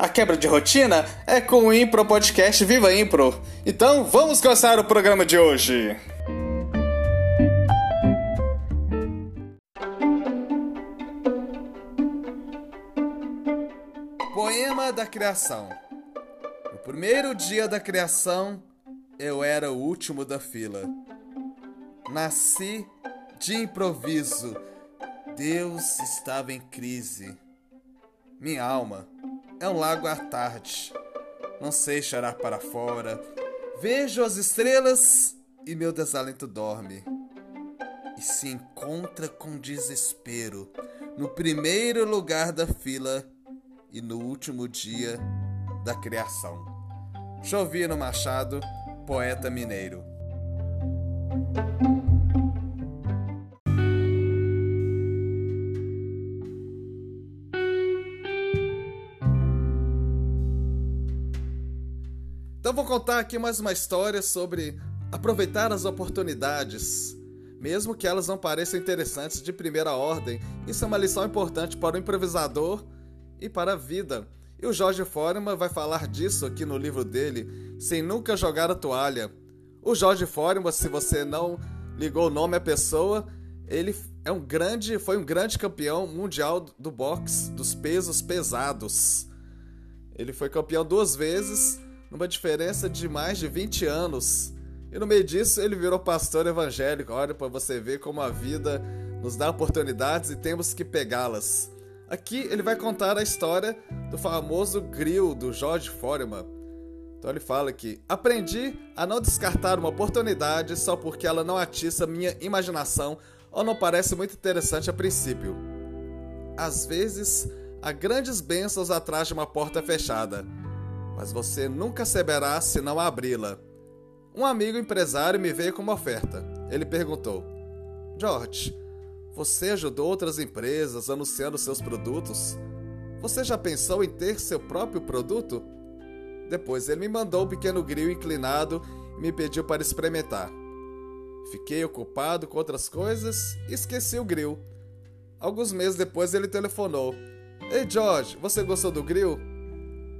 A quebra de rotina é com o Impro Podcast Viva Impro. Então vamos começar o programa de hoje. Poema da Criação. No primeiro dia da criação, eu era o último da fila. Nasci de improviso. Deus estava em crise. Minha alma é um lago à tarde. Não sei chorar para fora. Vejo as estrelas e meu desalento dorme. E se encontra com desespero no primeiro lugar da fila e no último dia da criação. Chovino Machado, poeta mineiro. Então vou contar aqui mais uma história sobre aproveitar as oportunidades. Mesmo que elas não pareçam interessantes de primeira ordem, isso é uma lição importante para o improvisador e para a vida. E o Jorge Foreman vai falar disso aqui no livro dele, Sem Nunca Jogar a Toalha. O Jorge Foreman, se você não ligou o nome à pessoa, ele é um grande, foi um grande campeão mundial do boxe dos pesos pesados. Ele foi campeão duas vezes numa diferença de mais de 20 anos. E no meio disso ele virou pastor evangélico. Olha para você ver como a vida nos dá oportunidades e temos que pegá-las. Aqui ele vai contar a história do famoso grill do George Foreman. Então ele fala que aprendi a não descartar uma oportunidade só porque ela não atiça minha imaginação ou não parece muito interessante a princípio. Às vezes, há grandes bênçãos atrás de uma porta fechada mas você nunca saberá se não abri-la. Um amigo empresário me veio com uma oferta. Ele perguntou: George, você ajudou outras empresas anunciando seus produtos? Você já pensou em ter seu próprio produto? Depois ele me mandou um pequeno grill inclinado e me pediu para experimentar. Fiquei ocupado com outras coisas e esqueci o grill. Alguns meses depois ele telefonou. Ei George, você gostou do grill?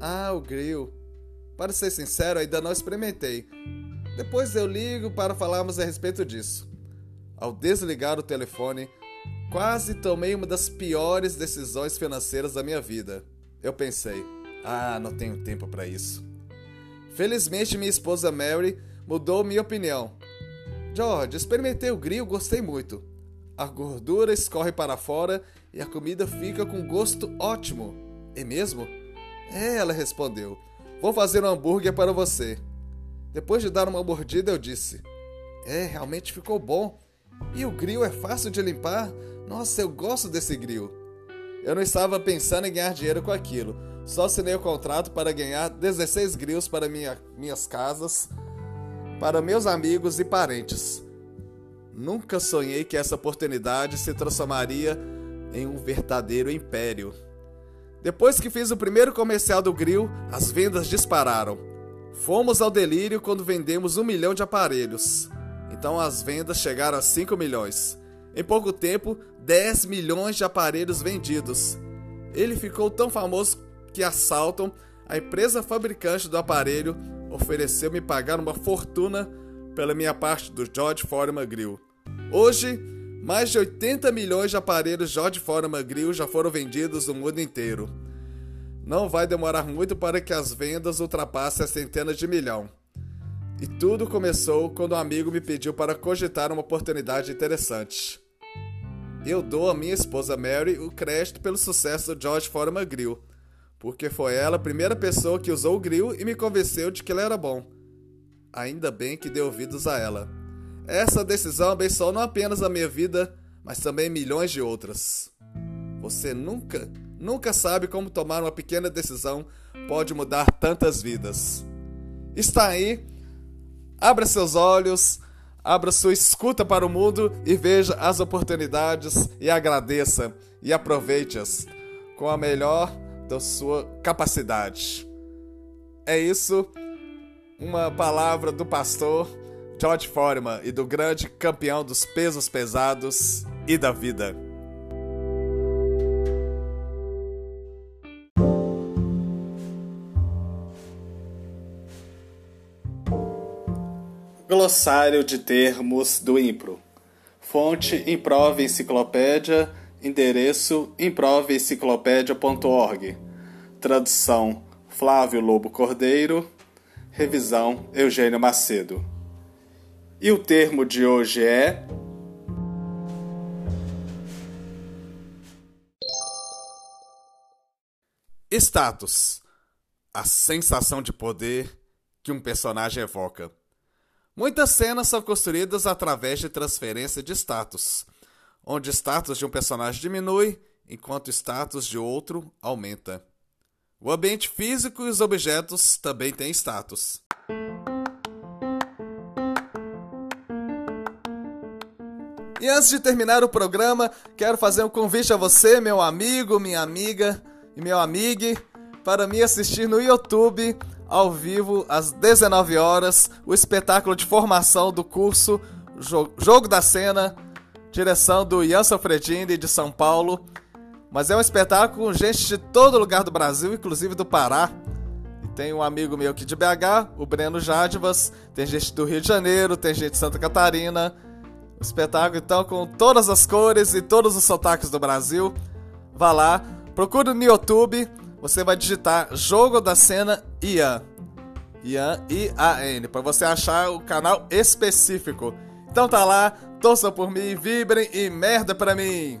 Ah, o grill. Para ser sincero, ainda não experimentei. Depois eu ligo para falarmos a respeito disso. Ao desligar o telefone, quase tomei uma das piores decisões financeiras da minha vida. Eu pensei: ah, não tenho tempo para isso. Felizmente, minha esposa Mary mudou minha opinião. George, experimentei o grill, gostei muito. A gordura escorre para fora e a comida fica com gosto ótimo. É mesmo? É, ela respondeu. Vou fazer um hambúrguer para você. Depois de dar uma mordida, eu disse: É, realmente ficou bom. E o grill é fácil de limpar. Nossa, eu gosto desse grill. Eu não estava pensando em ganhar dinheiro com aquilo. Só assinei o contrato para ganhar 16 grills para minha, minhas casas, para meus amigos e parentes. Nunca sonhei que essa oportunidade se transformaria em um verdadeiro império. Depois que fiz o primeiro comercial do grill, as vendas dispararam. Fomos ao delírio quando vendemos um milhão de aparelhos. Então as vendas chegaram a 5 milhões. Em pouco tempo, 10 milhões de aparelhos vendidos. Ele ficou tão famoso que a Salton, a empresa fabricante do aparelho, ofereceu-me pagar uma fortuna pela minha parte do George Foreman Grill. Hoje, mais de 80 milhões de aparelhos George Foreman Grill já foram vendidos no mundo inteiro. Não vai demorar muito para que as vendas ultrapassem a centenas de milhão. E tudo começou quando um amigo me pediu para cogitar uma oportunidade interessante. Eu dou à minha esposa Mary o crédito pelo sucesso do George Foreman Grill, porque foi ela a primeira pessoa que usou o grill e me convenceu de que ele era bom. Ainda bem que dei ouvidos a ela. Essa decisão abençoou não apenas a minha vida, mas também milhões de outras. Você nunca, nunca sabe como tomar uma pequena decisão pode mudar tantas vidas. Está aí, abra seus olhos, abra sua escuta para o mundo e veja as oportunidades e agradeça e aproveite-as com a melhor da sua capacidade. É isso, uma palavra do pastor George Foreman e do grande campeão dos pesos pesados e da vida. Glossário de termos do Impro. Fonte Improve Enciclopédia, endereço improveenciclopédia.org. Tradução Flávio Lobo Cordeiro, revisão Eugênio Macedo. E o termo de hoje é Status a sensação de poder que um personagem evoca. Muitas cenas são construídas através de transferência de status, onde o status de um personagem diminui enquanto o status de outro aumenta. O ambiente físico e os objetos também têm status. E antes de terminar o programa, quero fazer um convite a você, meu amigo, minha amiga e meu amigo, para me assistir no YouTube ao vivo às 19 horas o espetáculo de formação do curso Jogo da Cena, direção do Ian Sofredini de São Paulo. Mas é um espetáculo com gente de todo lugar do Brasil, inclusive do Pará. E tem um amigo meu aqui de BH, o Breno Jadivas, tem gente do Rio de Janeiro, tem gente de Santa Catarina. Espetáculo então com todas as cores e todos os sotaques do Brasil. Vá lá, procure no YouTube você vai digitar Jogo da Cena Ian. Ian, I-A-N, para você achar o canal específico. Então tá lá, torçam por mim, vibrem e merda pra mim!